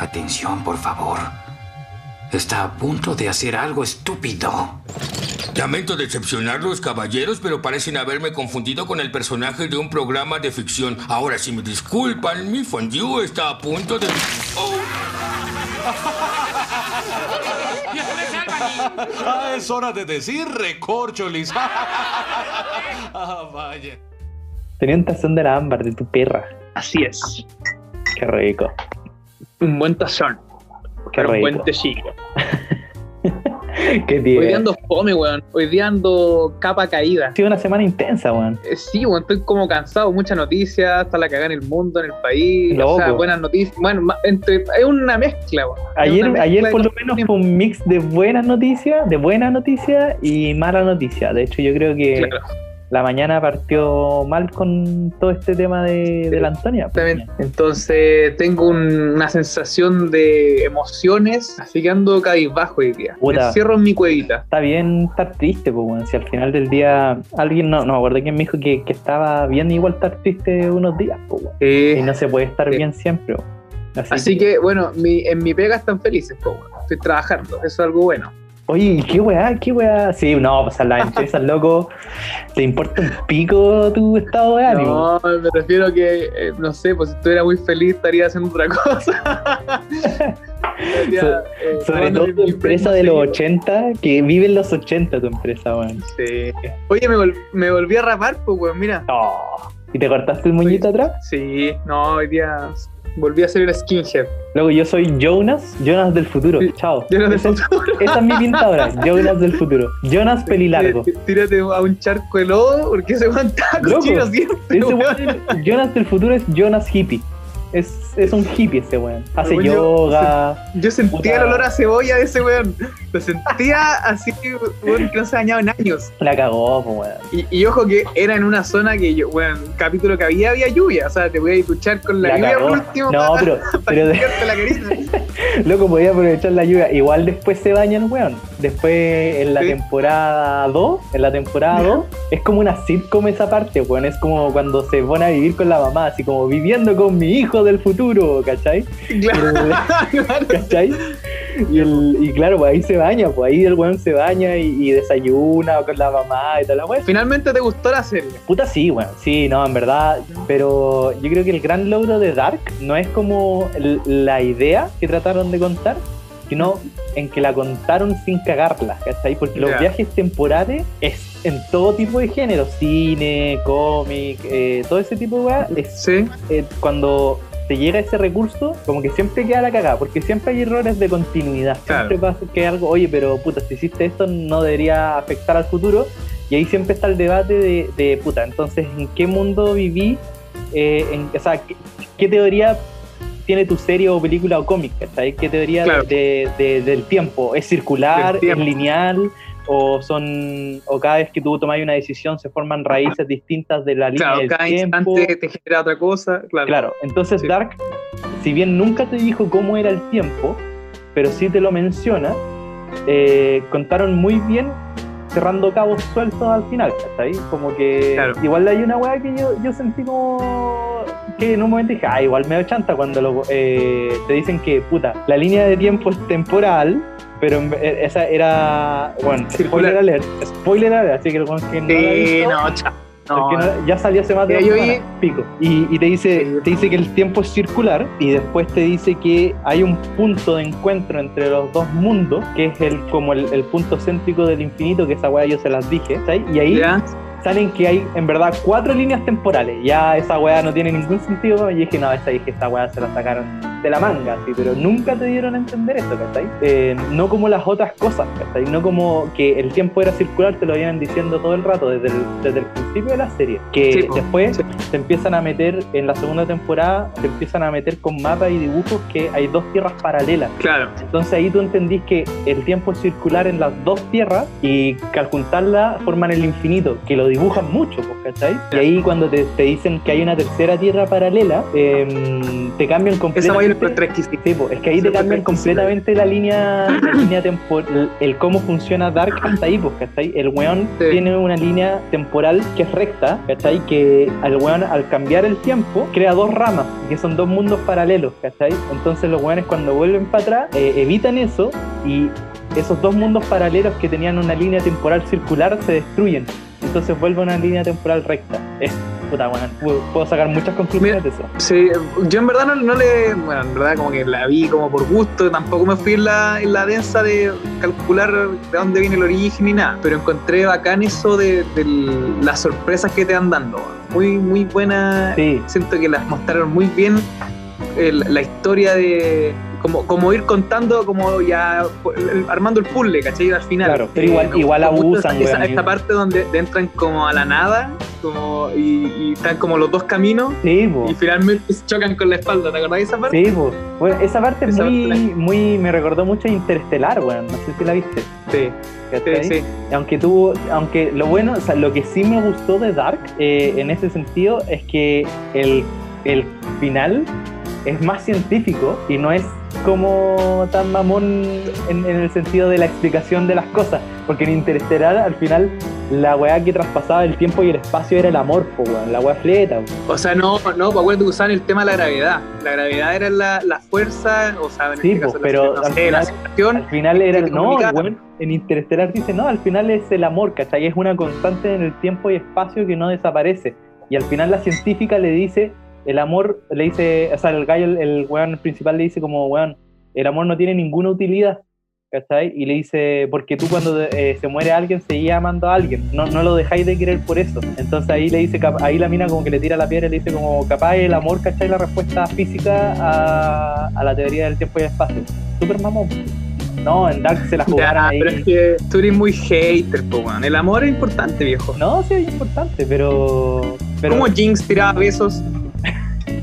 Atención, por favor. Está a punto de hacer algo estúpido. Lamento decepcionarlos, caballeros, pero parecen haberme confundido con el personaje de un programa de ficción. Ahora, si me disculpan, mi fondue está a punto de... ¡Oh! Ah, es hora de decir recorcholis. ah, vaya. Tenía un tazón de la ámbar de tu perra. Así es. Qué rico. Un buen tazón. Qué un buen tecillo. Qué Hoy día ando fome, weón. Hoy día ando capa caída. Ha sido una semana intensa, weón. Eh, Sí, weón, estoy como cansado. Muchas noticias, está la cagada en el mundo, en el país. O sea, Loco. buenas noticias. Bueno, entre, es una mezcla, weón. Ayer, mezcla ayer por lo menos fue un mix de buenas noticias, de buenas noticias y malas noticias. De hecho, yo creo que Claro, la mañana partió mal con todo este tema de, de la Antonia. exactamente. Entonces tengo un- una sensación de emociones, así que ando cabizbajo hoy día. Puta. Me encierro en mi cuevita. Está bien estar triste, pues, weón. Si al final del día alguien, no, no me acuerdo quién me dijo que, que estaba bien igual estar triste unos días, pues, weón. Eh, Y no se puede estar bien siempre. Así, así que, bueno, mi- en mi pega están felices, po, weón. Estoy trabajando, eso es algo bueno. Oye, ¿y qué weá? ¿Qué weá? Sí, no, pues a las empresas, loco, te importa un pico tu estado de ánimo. No, me refiero que, eh, no sé, pues si estuviera muy feliz estaría haciendo otra cosa. Estaría, So- eh, Sobre todo tu empresa de los seguido. 80, que vive en los 80 tu empresa, weón. Sí. Oye, me, vol- me volví a rapar, pues, weón, mira. Oh. ¿Y te cortaste el moñito atrás? Sí, no, hoy día volví a hacer el skinhead. Luego yo soy Jonas, Jonas del futuro. Sí, Chao. Jonas del es- Esa es mi pinta ahora, Jonas del futuro. Jonas pelilargo. Tí- Tírate a un charco de lodo porque se van Loco, cochino siempre. Jonas del futuro es Jonas hippie. Es, es un hippie ese weón. Hace Weón, yo- yoga. Yo sentía Puta. el olor a cebolla de ese weón. Lo sentía así, weón, que no se ha en años. La cagó, weón. Y, y ojo que era en una zona que yo, weón, capítulo que había, había lluvia. O sea, te voy a duchar con la, La lluvia cagó. por último. No, pero, pero de- la loco, podía aprovechar la lluvia. Igual después se baña el weón. Después en la Sí. temporada 2, en la temporada 2, es como una sitcom esa parte, weón. Es como cuando se pone a vivir con la mamá, así como viviendo con mi hijo del futuro, ¿cachai? Claro, claro. ¿cachai? Y, el, y claro, pues ahí se baña, pues ahí el weón se baña y, y desayuna con la mamá y toda la weón. Finalmente te gustó la serie. Puta sí, weón, sí, no, en verdad, pero yo creo que el gran logro de Dark no es como el- la idea que trataron de contar, sino en que la contaron sin cagarla, ¿cachai? Porque los viajes temporales es en todo tipo de género, cine, cómic, eh, todo ese tipo de weas, Sí. eh, cuando te llega ese recurso, como que siempre queda la cagada, porque siempre hay errores de continuidad. Claro. Siempre pasa que algo, oye, pero puta, si hiciste esto no debería afectar al futuro. Y ahí siempre está el debate de, de, puta, entonces, ¿en qué mundo viví? Eh, en, o sea, ¿qué, qué teoría tiene tu serie o película o cómic? ¿Qué teoría Claro. de- de- del tiempo? ¿Es circular? Tiempo. ¿Es lineal? ¿O son o cada vez que tú tomas una decisión se forman raíces distintas de la línea Claro, del cada tiempo? instante te genera otra cosa. Claro. Claro, entonces Sí. Dark, si bien nunca te dijo cómo era el tiempo, pero sí te lo menciona, eh, contaron muy bien cerrando cabos sueltos al final, ¿cachai? Como que Claro. igual hay una weá que yo, yo sentí como que en un momento dije, ah, igual me chanta cuando lo, eh, te dicen que, puta, la línea de tiempo es temporal, pero eh, esa era, bueno, Circular. spoiler alert, spoiler alert, así que el que no Sí, visto, no, chao. No, porque no- ya salió hace más de semanas, pico. Y, y te dice, Sí. te dice que el tiempo es circular y después te dice que hay un punto de encuentro entre los dos mundos, que es el como el, el punto céntrico del infinito, que esa weá yo se las dije, ¿sabes? Y ahí salen que hay en verdad cuatro líneas temporales. Ya esa weá no tiene ningún sentido. Y dije, no, esa dije, esta weá se la sacaron de la manga, así, pero nunca te dieron a entender esto, ¿cachai? Eh, no como las otras cosas, ¿cachai? No como que el tiempo era circular, te lo iban diciendo todo el rato, desde el, desde el principio de la serie. Que Sí, después sí. te empiezan a meter, en la segunda temporada, te empiezan a meter con mapas y dibujos que hay dos tierras paralelas. Claro. Entonces ahí tú entendís que el tiempo es circular en las dos tierras y que al juntarlas forman el infinito, que lo dibujan mucho, ¿cachai? Y ahí cuando te, te dicen que hay una tercera tierra paralela, em, te cambian completamente Sí, es que ahí te cambian completamente la línea, la línea temporal, el cómo funciona Dark hasta ahí, pues, ¿cachai? El weón Sí. tiene una línea temporal que es recta, ¿cachai? Que al weón, al cambiar el tiempo, crea dos ramas, que son dos mundos paralelos, ¿cachai? Entonces los weones cuando vuelven para atrás, eh, evitan eso y esos dos mundos paralelos que tenían una línea temporal circular se destruyen. Entonces vuelve a una línea temporal recta. Es puta, weón. Puedo- sacar muchas conclusiones de eso. Sí, yo en verdad no, no le. Bueno, en verdad como que la vi como por gusto, tampoco me fui en la, en la densa de calcular de dónde viene el origen ni nada, pero encontré bacán eso de, de las sorpresas que te van dando. Muy, muy buena. Sí, Siento que las mostraron muy bien el- la historia de. Como, como ir contando, como ya armando el puzzle, ¿cachai? Al final. Claro, pero igual- me igual mucho abusan, esa, weón. esa parte donde entran como a la nada como, y, y están como los dos caminos sí, y finalmente se chocan con la espalda, ¿te acordás de esa parte? Sí. Bueno, esa parte es muy, parte muy. Me recordó mucho a Interestelar, weón. No sé si la viste. Sí, sí, sí. Aunque tuvo. Aunque lo bueno, o sea, lo que sí me gustó de Dark eh, en ese sentido es que el, el final es más científico y no es como tan mamón en, en el sentido de la explicación de las cosas. Porque en Interestelar, al final, la weá que traspasaba el tiempo y el espacio era el amor, po, weón. La weá fleta, weón. O sea, no, no, pues acuérdate que usaban el tema de la gravedad. La gravedad era la, la fuerza, o sea, en Sí, este pues, caso, pero la, no al sé, final- sensación. Al final era el. No, weón, en Interestelar dice, no, al final es el amor, ¿cachai? Es una constante en el tiempo y espacio que no desaparece. Y al final la científica le dice, el amor, le dice, o sea, el gallo, el, el weón principal le dice como, weón, el amor no tiene ninguna utilidad, ¿cachai? Y le dice, porque tú cuando eh, se muere alguien, seguís amando a alguien, no, no lo dejáis de querer por eso. Entonces ahí le dice, ahí la mina como que le tira la piedra y le dice como, capaz el amor, ¿cachai? La respuesta física a, a la teoría del tiempo y el espacio. Súper mamón. No, en Dark se la jugaron Ya, ahí. pero es que tú eres muy hater, po, weón. El amor es importante, viejo. No, sí es importante, pero. pero Como Jinx tiraba besos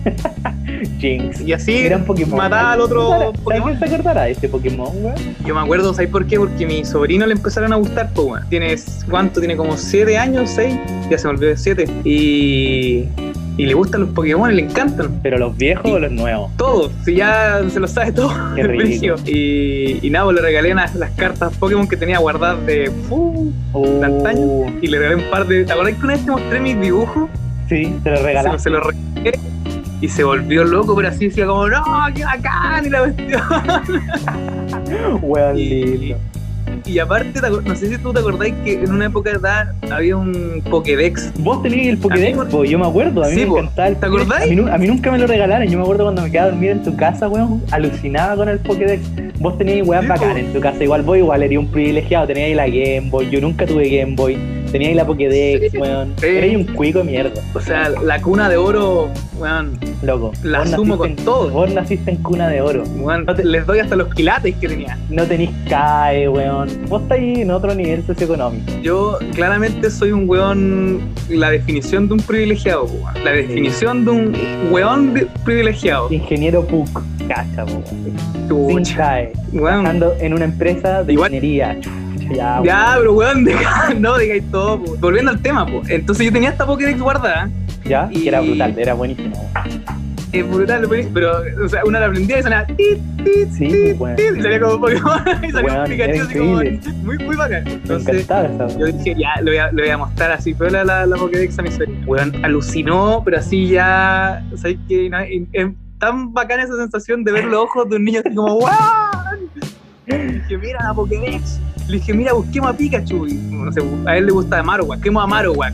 Jinx. y así Pokémon. mataba al otro ¿Sabes Pokémon. se acordará de este Pokémon, weón? Yo me acuerdo, ¿sabes por qué? Porque mi sobrino le empezaron a gustar, pues, weón. Tienes, ¿cuánto? Tiene como 7 años, 6, ya se me olvidó de 7. Y, y le gustan los Pokémon, le encantan. ¿Pero los viejos o los nuevos? Todos, si ya se lo sabe todo. Qué ridículo. Y, y nada, pues le regalé las, las cartas Pokémon que tenía guardadas de. uh, antaño. y le regalé un par de. ¿Te acordás que una vez te mostré mis dibujos? Sí, se los se los regalé. Y se volvió loco, pero así decía como, no, qué bacán, y la cuestión. Weón Y, lindo. y aparte, te acor- no sé si tú te acordáis que en una época de edad había un Pokédex. Vos tenías el Pokédex, mí- po, yo me acuerdo, a mí Sí, me po. encantaba el ¿Te acordáis? A mí, nu- a mí nunca me lo regalaron, yo me acuerdo cuando me quedaba a dormir en tu casa, weón, alucinaba con el Pokédex. Vos tenías Sí, bacanas po. en tu casa, igual vos igual eres un privilegiado, tenías ahí la Game Boy, yo nunca tuve Game Boy, tenías ahí la Pokédex, Sí. weón. Sí. Eres un cuico de mierda, O sea, la cuna de oro, weón, loco. la naciste con en- todo. Vos naciste en cuna de oro. weón, no te- les doy hasta los quilates que tenía. No tenís CAE, weón. Vos estás ahí en otro nivel socioeconómico. Yo claramente soy un weón, la definición de un privilegiado, weón. La definición de un weón de- privilegiado. Ingeniero PUC, cacha, weón. Sin CAE. weón. Trabajando en una empresa de Igual- ingeniería. Ya. Ya, pero weón, deja, no digáis todo. po. Volviendo al tema, po. entonces yo tenía esta Pokédex guardada. Ya, y- que era brutal, era buenísimo. Es brutal, buenísimo, pero, o sea, una la aprendía y sonaba tit, tit, Sí, tit, weón. tit, y salía como Pokémon y salía un Pikachu así como muy, muy bacán. Entonces, yo dije, ya, le voy a, le voy a mostrar así, pero la, la, la Pokédex a mi sobrino. Weón, alucinó, pero así ya, ¿sabes qué? No, es- es tan bacana esa sensación de ver los ojos de un niño así como, ¡wow! Le dije, mira la Pokédex. Le dije, mira, busquemos a Pikachu. Y, no sé, a él le gusta Marowak, busquemos a Marowak.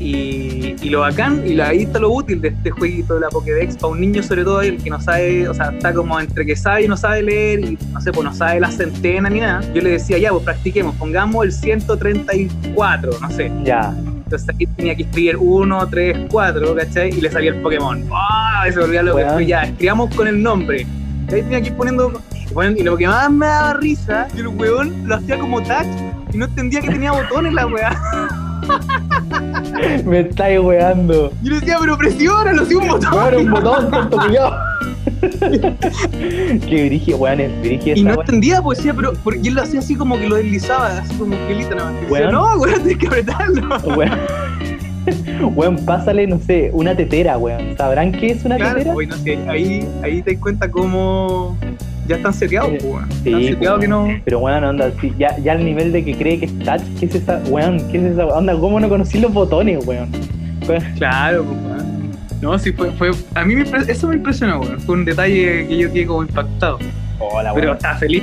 Y, y lo bacán, y la- ahí está lo útil de este jueguito de la Pokédex para un niño, sobre todo el que no sabe, o sea, está como entre que sabe y no sabe leer, y no sé, pues no sabe la centena ni nada. Yo le decía, ya, pues practiquemos, pongamos el 134, no sé. Ya. Entonces ahí tenía que escribir 1, 3, 4, ¿cachai? Y le salía el Pokémon. ¡Ah! Y se volvía lo que Weón. fue ya, escribamos con el nombre. Y ahí tenía que ir poniendo. Bueno, y lo que más me daba risa, que el weón lo hacía como touch y no entendía que tenía botones la weá. Me estáis weando. Yo le decía, pero presiónalo, si un botón. Weón, un botón, tonto culiao. Qué brigio, weón, es brigio Y no entendía, pues decía, pero porque él lo hacía así como que lo deslizaba, así como que nada más. Decía, no, weón, tienes que apretarlo. Weón. weón, pásale, no sé, una tetera, weón. ¿Sabrán qué es una Claro, tetera? güey, no sé, ahí, ahí te das cuenta cómo ya están seteados, Eh, pues, weón. sí, están seteados pues, que no. Pero bueno, onda, sí, ya, ya al nivel de que cree que es touch, ¿qué es esa, weón? ¿Qué es esa, onda? ¿Cómo no conocí los botones, weón? Weón, Claro, pues, weón. No, sí, fue, fue. A mí me eso me impresionó, weón. Fue un detalle que yo quedé como impactado. Hola, Pero weón. estaba feliz.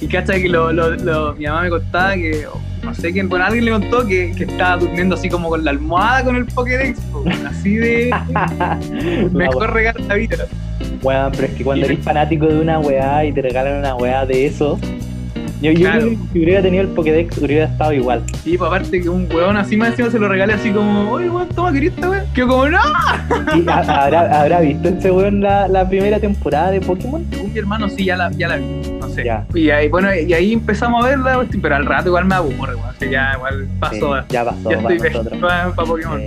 Y cacha que lo, lo, lo- mi mamá me contaba que, no sé quién, bueno, alguien le contó que, que estaba durmiendo así como con la almohada con el Pokédex, po, así de mejor regalo de la vida. Weón, pero es que cuando eres fanático de una weá y te regalan una weá de eso, yo, yo Claro. creo que si hubiera tenido el Pokédex hubiera estado igual. Y pues, aparte que un weón así más encima se lo regale así como, oye weón, toma querida weón. Que como, no, Y habrá, habrá visto ese weón la, la primera temporada de Pokémon. Según mi hermano sí, ya la, ya la vi, no sé. Ya. Y ahí, bueno, y ahí empezamos a verla, pero al rato igual me aburre, weón. O sea, ya igual pasó, Sí, ya pasó, ya para estoy nosotros. para Pokémon.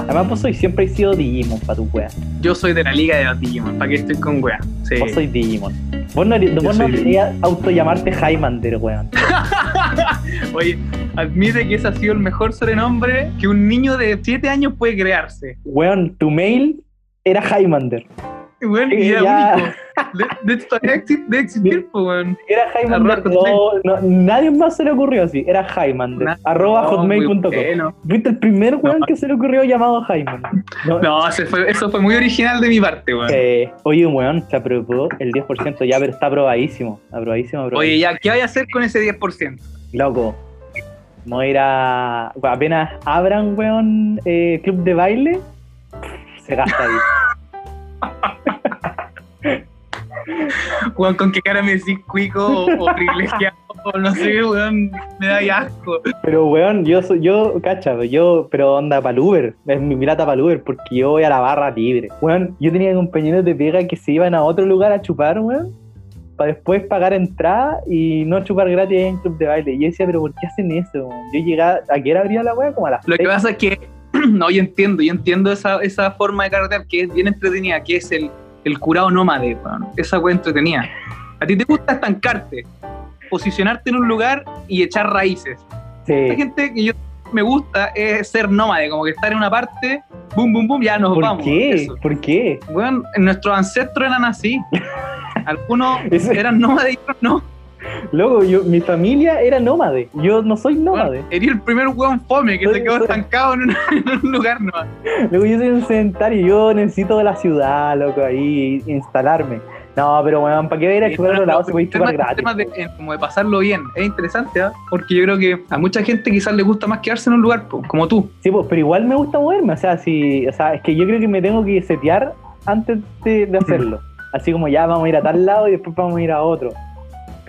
Además, vos sois siempre he sido Digimon para tu wea. Yo soy de la liga de los Digimon, ¿para qué estoy con weón? Sí. Vos sois Digimon. Vos no, vos no soy deberías autollamarte Highlander, weón. Oye, admite que ese ha sido el mejor sobrenombre que un niño de 7 años puede crearse. Weón, tu mail era Highlander. Bueno, y era ya. único. De, de debe existir, pues, weón. Era. Arroba No, no, nadie más se le ocurrió así. Era. Na- arroba No, hotmail.com. bueno. Fuiste el primer weón que se le ocurrió llamado Highlander. No, fue- eso fue muy original de mi parte, weón. eh, oye, weón, se aprobó el 10% ya, pero está aprobadísimo. Aprobadísimo, aprobadísimo. Oye, ya, ¿qué vaya a hacer con ese 10%? Loco. No ir a. Apenas abran, weón, eh, club de baile, se gasta ahí. Weón, ¿con qué cara me decís cuico o, o privilegiado? O no sé, weón, me da asco. Pero, weón, yo soy, yo, cacha, yo, pero onda para Uber, es mi pirata para Uber, porque yo voy a la barra libre. Weón, yo tenía compañeros de pega que se iban a otro lugar a chupar, weón, para después pagar entrada y no chupar gratis en club de baile. Y yo decía, pero ¿por qué hacen eso? weón? Yo llegaba, ¿a qué hora abría la weá? Como a las Lo que pasa es que, no, yo entiendo, yo entiendo esa, esa forma de carretear que es bien entretenida, que es el, el curado nómade, weón. Esa weá entretenida. A ti te gusta estancarte, posicionarte en un lugar y echar raíces. Sí. gente que yo me gusta es ser nómade, como que estar en una parte, boom, boom, boom, ya nos ¿Por vamos. qué? Eso. ¿Por qué? Bueno, nuestros ancestros eran así. Algunos eran nómades y otros no. Loco, yo, mi familia era nómade. Yo no soy nómade. Eres el primer weón fome que Soy- se quedó soy- estancado en un, en un lugar no. Luego yo soy un sedentario, yo necesito de la ciudad, loco, ahí instalarme. No, pero weón, ¿para qué ir a chupar a otro lado si podéis chupar gratis? temas de, en- como de pasarlo bien. Es interesante, ¿ah? Porque yo creo que a mucha gente quizás le gusta más quedarse en un lugar, po, como tú. Sí, pues, pero igual me gusta moverme, o sea, si, o sea, es que yo creo que me tengo que setear antes de, de hacerlo. Así como ya vamos a ir a tal lado y después vamos a ir a otro.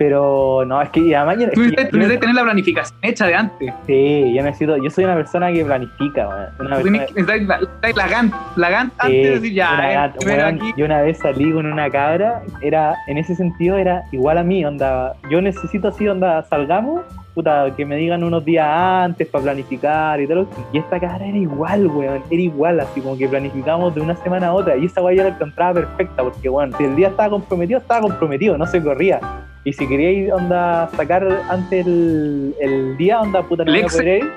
Pero no, es que y además yo, Tú necesitas, tener la planificación hecha de antes. sí, yo necesito, yo soy una persona que planifica. Una persona- necesitas la, la Gantt, la Gantt antes de decir ya, una eh. Yo una vez salí con una cabra, era, en ese sentido era igual a mí, onda, yo necesito así, onda, salgamos, puta, que me digan unos días antes para planificar y todo. Y esta cabra era igual, weón, era igual, así como que planificamos de una semana a otra. Y esa weá yo la encontraba perfecta, porque weón, si el día estaba comprometido, estaba comprometido, no se corría. Y si quería ir, onda, sacar antes el, el día, onda, puta, no poder ir.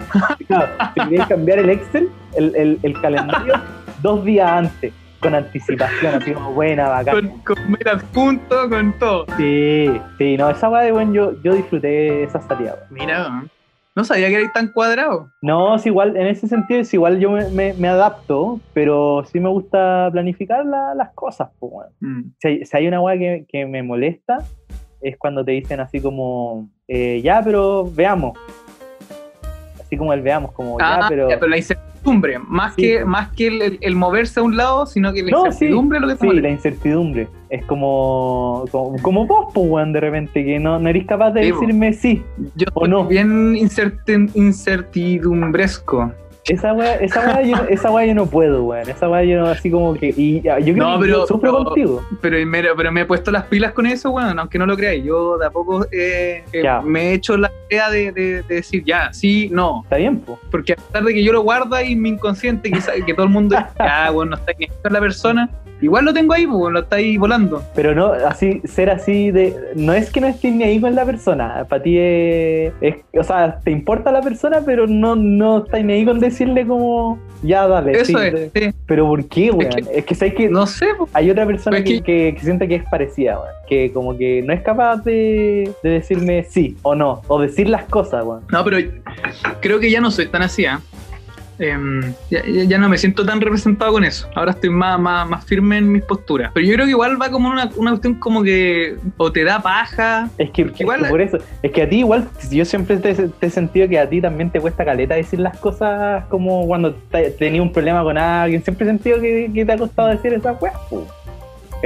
Claro, si quería cambiar el Excel, el, el, el calendario, dos días antes, con anticipación, así como buena, bacán. Con, con metas juntos, con todo. Sí, sí, no, esa weá de weón, yo, yo disfruté esa salida. Mira, no sabía que erais tan cuadrado. No, es igual, en ese sentido es igual yo me, me, me adapto, pero sí me gusta planificar la- las cosas, pues. Mm. Si hay, si hay una weá que, que me molesta, es cuando te dicen así como, eh, ya, pero veamos. Así como el veamos, como, Ah, ya, pero... ya, pero la incertidumbre, más Sí. que, más que el, el- moverse a un lado, sino que la No, sí, incertidumbre es lo que te Sí, la incertidumbre. Es como, como, como vos, pues, de repente, que no, no eres capaz de Sí, decirme sí. Yo ¿O no? bien incerti- incertidumbresco. Esa weá, esa weá, yo, esa weá yo no puedo, weón. Esa weá yo no, así como que. Y yo creo No, que pero- yo sufro pero- contigo. Pero me, pero me he puesto las pilas con eso, bueno, aunque no lo creáis. Yo de a poco eh, eh, me he hecho la idea de, de- de decir ya, sí, no. Está bien, pues. Porque a pesar de que yo lo guardo ahí en mi inconsciente, quizá, que todo el mundo ya, bueno, no está ni con la persona, igual lo tengo ahí, pues, lo está ahí volando. Pero no, así, ser así de. No es que no estés ni ahí con la persona. Para ti es, es- O sea, te importa la persona, pero no, no estás ni ahí con decirle como. Ya, dale. Eso sí, es, sí. Pero ¿por qué, weón? que- Es que, sabes que No sé, pues. hay otra persona Es que, que- que, siente que es parecida, weón. Que como que no es capaz de, de decirme sí o no. O decir las cosas, weón. No, pero creo que ya no soy tan así, ¿ah? Em, ya, ya- ya no me siento tan representado con eso. Ahora estoy más, más, más firme en mis posturas. Pero yo creo que igual va como una, una cuestión como que o te da paja. Es que, es igual- que por eso, es que a ti igual, yo siempre te, te he sentido que a ti también te cuesta caleta decir las cosas como cuando te- tenías un problema con alguien, siempre he sentido que, que te ha costado decir esas weas.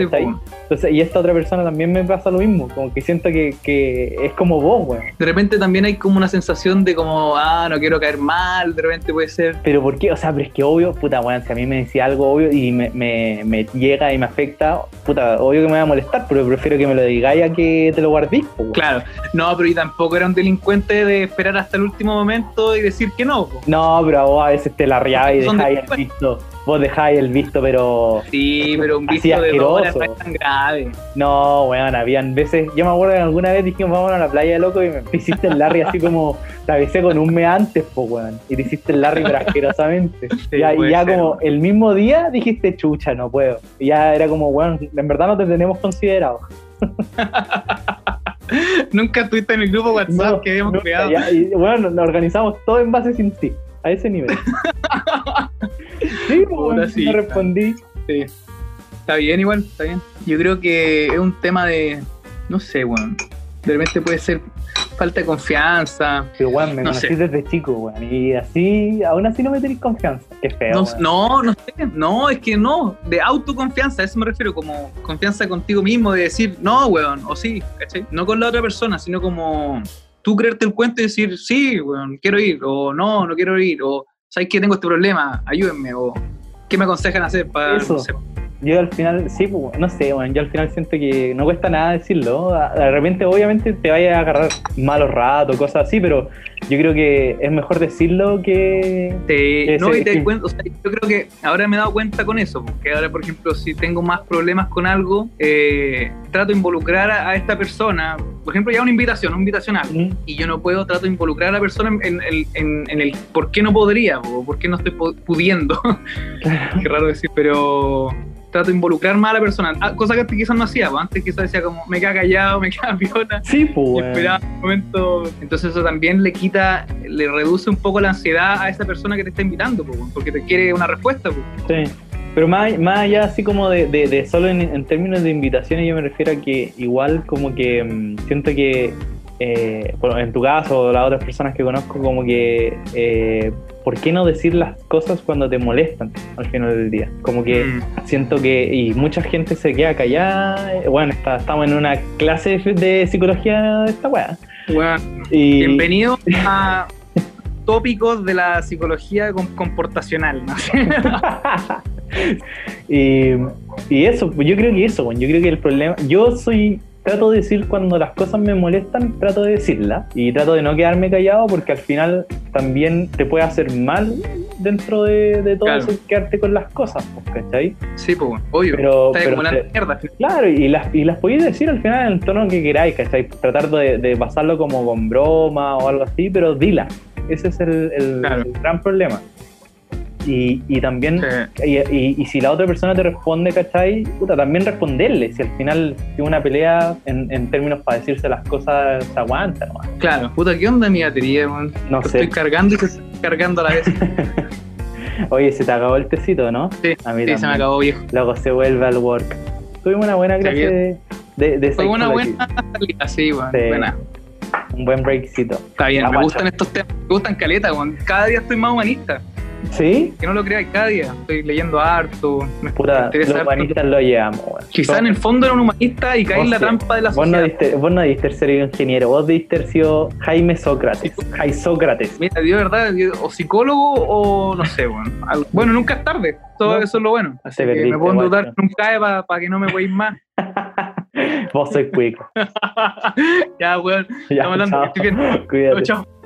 Entonces, y esta otra persona también me pasa lo mismo, como que siento que, que es como vos, weón. De repente también hay como una sensación de como, ah, no quiero caer mal, de repente puede ser. Pero ¿por qué? O sea, pero es que obvio, puta, weón, si a mí me decía algo obvio y me, me, me llega y me afecta, puta, obvio que me va a molestar, pero prefiero que me lo digáis a que te lo weón. Claro, no, pero y tampoco era un delincuente de esperar hasta el último momento y decir que no. No, pero vos a veces te la y dejáis el visto. Vos dejáis el visto, pero Sí, pero un visto de dos horas no es tan grave. no, weón, habían veces. Yo me acuerdo que alguna vez dijimos, vamos a la playa, loco, y me hiciste el Larry así como. Te avisé con un mes antes, po, weón. Y te hiciste el Larry, asquerosamente. Sí, Ya- y ya ser. como el mismo día dijiste, chucha, no puedo. Y ya era como, weón, en verdad no te tenemos considerado. Nunca estuviste en el grupo WhatsApp No, que habíamos nunca, creado. ya, y bueno, nos organizamos todo en base sin ti, a ese nivel. sí, pues, Puta, sí. respondí. Sí. Está bien, igual, está bien. Yo creo que es un tema de. No sé, weón. De repente puede ser falta de confianza. Pero weón, me No conocí sé. desde chico, weón. Y así, aún así no me tenéis confianza. Qué feo. No, no, no sé. No, es que no. De autoconfianza, a eso me refiero. Como confianza contigo mismo, de decir, no, weón, o sí, ¿cachai? No con la otra persona, sino como tú creerte el cuento y decir, sí, weón, quiero ir, o no, no quiero ir, o sabes que tengo este problema, ayúdenme, o qué me aconsejan hacer para. Eso. no sé. Yo al final, sí, pues, no sé, weón. Yo al final siento que no cuesta nada decirlo. De repente, obviamente, te vaya a agarrar malos ratos, cosas así, pero yo creo que es mejor decirlo que. Te- Ese- no, y te sí. cuenta, o sea, yo creo que ahora me he dado cuenta con eso, porque ahora, por ejemplo, si tengo más problemas con algo, eh, trato de involucrar a, a esta persona, por ejemplo, ya una invitación, una invitación a algo, Mm, y yo no puedo, trato de involucrar a la persona en, en- en- en- el por qué no podría, o por qué no estoy pu- pudiendo, qué raro decir, pero trato de involucrar más a la persona, Ah, cosa que antes quizás no hacía, pues, antes quizás decía como, me queda callado, me queda piola, Sí, pues, esperaba un momento. Entonces eso también le quita, le reduce un poco la ansiedad a esa persona que te está invitando, po, porque te quiere una respuesta. po. Sí. Pero más, más allá así como de, de- de solo en, en términos de invitaciones, yo me refiero a que igual como que mm, siento que, eh, bueno, en tu caso o las otras personas que conozco, como que, eh, ¿por qué no decir las cosas cuando te molestan al final del día? Como que Mm. siento que, y mucha gente se queda callada, eh, bueno, está- estamos en una clase de, psicología de esta weá. Bueno, Y, bienvenido a tópicos de la psicología com- comportacional. ¿no? y, y eso, yo creo que eso, yo creo que el problema, yo soy, trato de decir cuando las cosas me molestan, trato de decirlas y trato de no quedarme callado porque al final también te puede hacer mal dentro de, de todo Claro. eso, quedarte con las cosas, pues, ¿cachai? sí, pues, obvio. Pero, Estás pero te- mierda. claro, y las, y las podéis decir al final en el tono que queráis, ¿cachai? Tratar de, de pasarlo como con broma o algo así, pero dila. Ese es el, el- Claro. el gran problema. Y, y también Sí. y, y- y si la otra persona te responde, ¿cachai? Puta, también responderle. Si al final si una pelea en, en términos para decirse las cosas se aguanta, ¿no? Claro, puta, ¿qué onda mi batería, man? No Estoy sé. cargando y se está cargando a la vez. Oye, se te acabó el tecito, ¿no? Sí, A mí sí, se me acabó viejo. Luego se vuelve al work. Tuvimos una buena clase de, de, de Fue una buena salida, sí. Sí. Buena. Un buen breakcito. Está bien, me gustan estos temas, me gustan caleta. Cada día estoy más humanista. ¿Sí? Que no lo creáis, cada día estoy leyendo harto. Me Puta, los humanistas lo llevamos. Quizá en el fondo era un humanista y caí en la sí. trampa de la Vos no, sociedad. diste, vos no diste ser ingeniero, vos diste sido Jaime Sócrates. Jaime Sócrates. Mira, de verdad, o psicólogo o no sé, bueno. Bueno, nunca es tarde, todo No. eso es lo bueno. Así que perdiste, me puedo con un CAE para que no me veáis más. vos sois cuico. ya, weón, Ya, estamos hablando, chao. que estoy bien. Cuídate. Chao.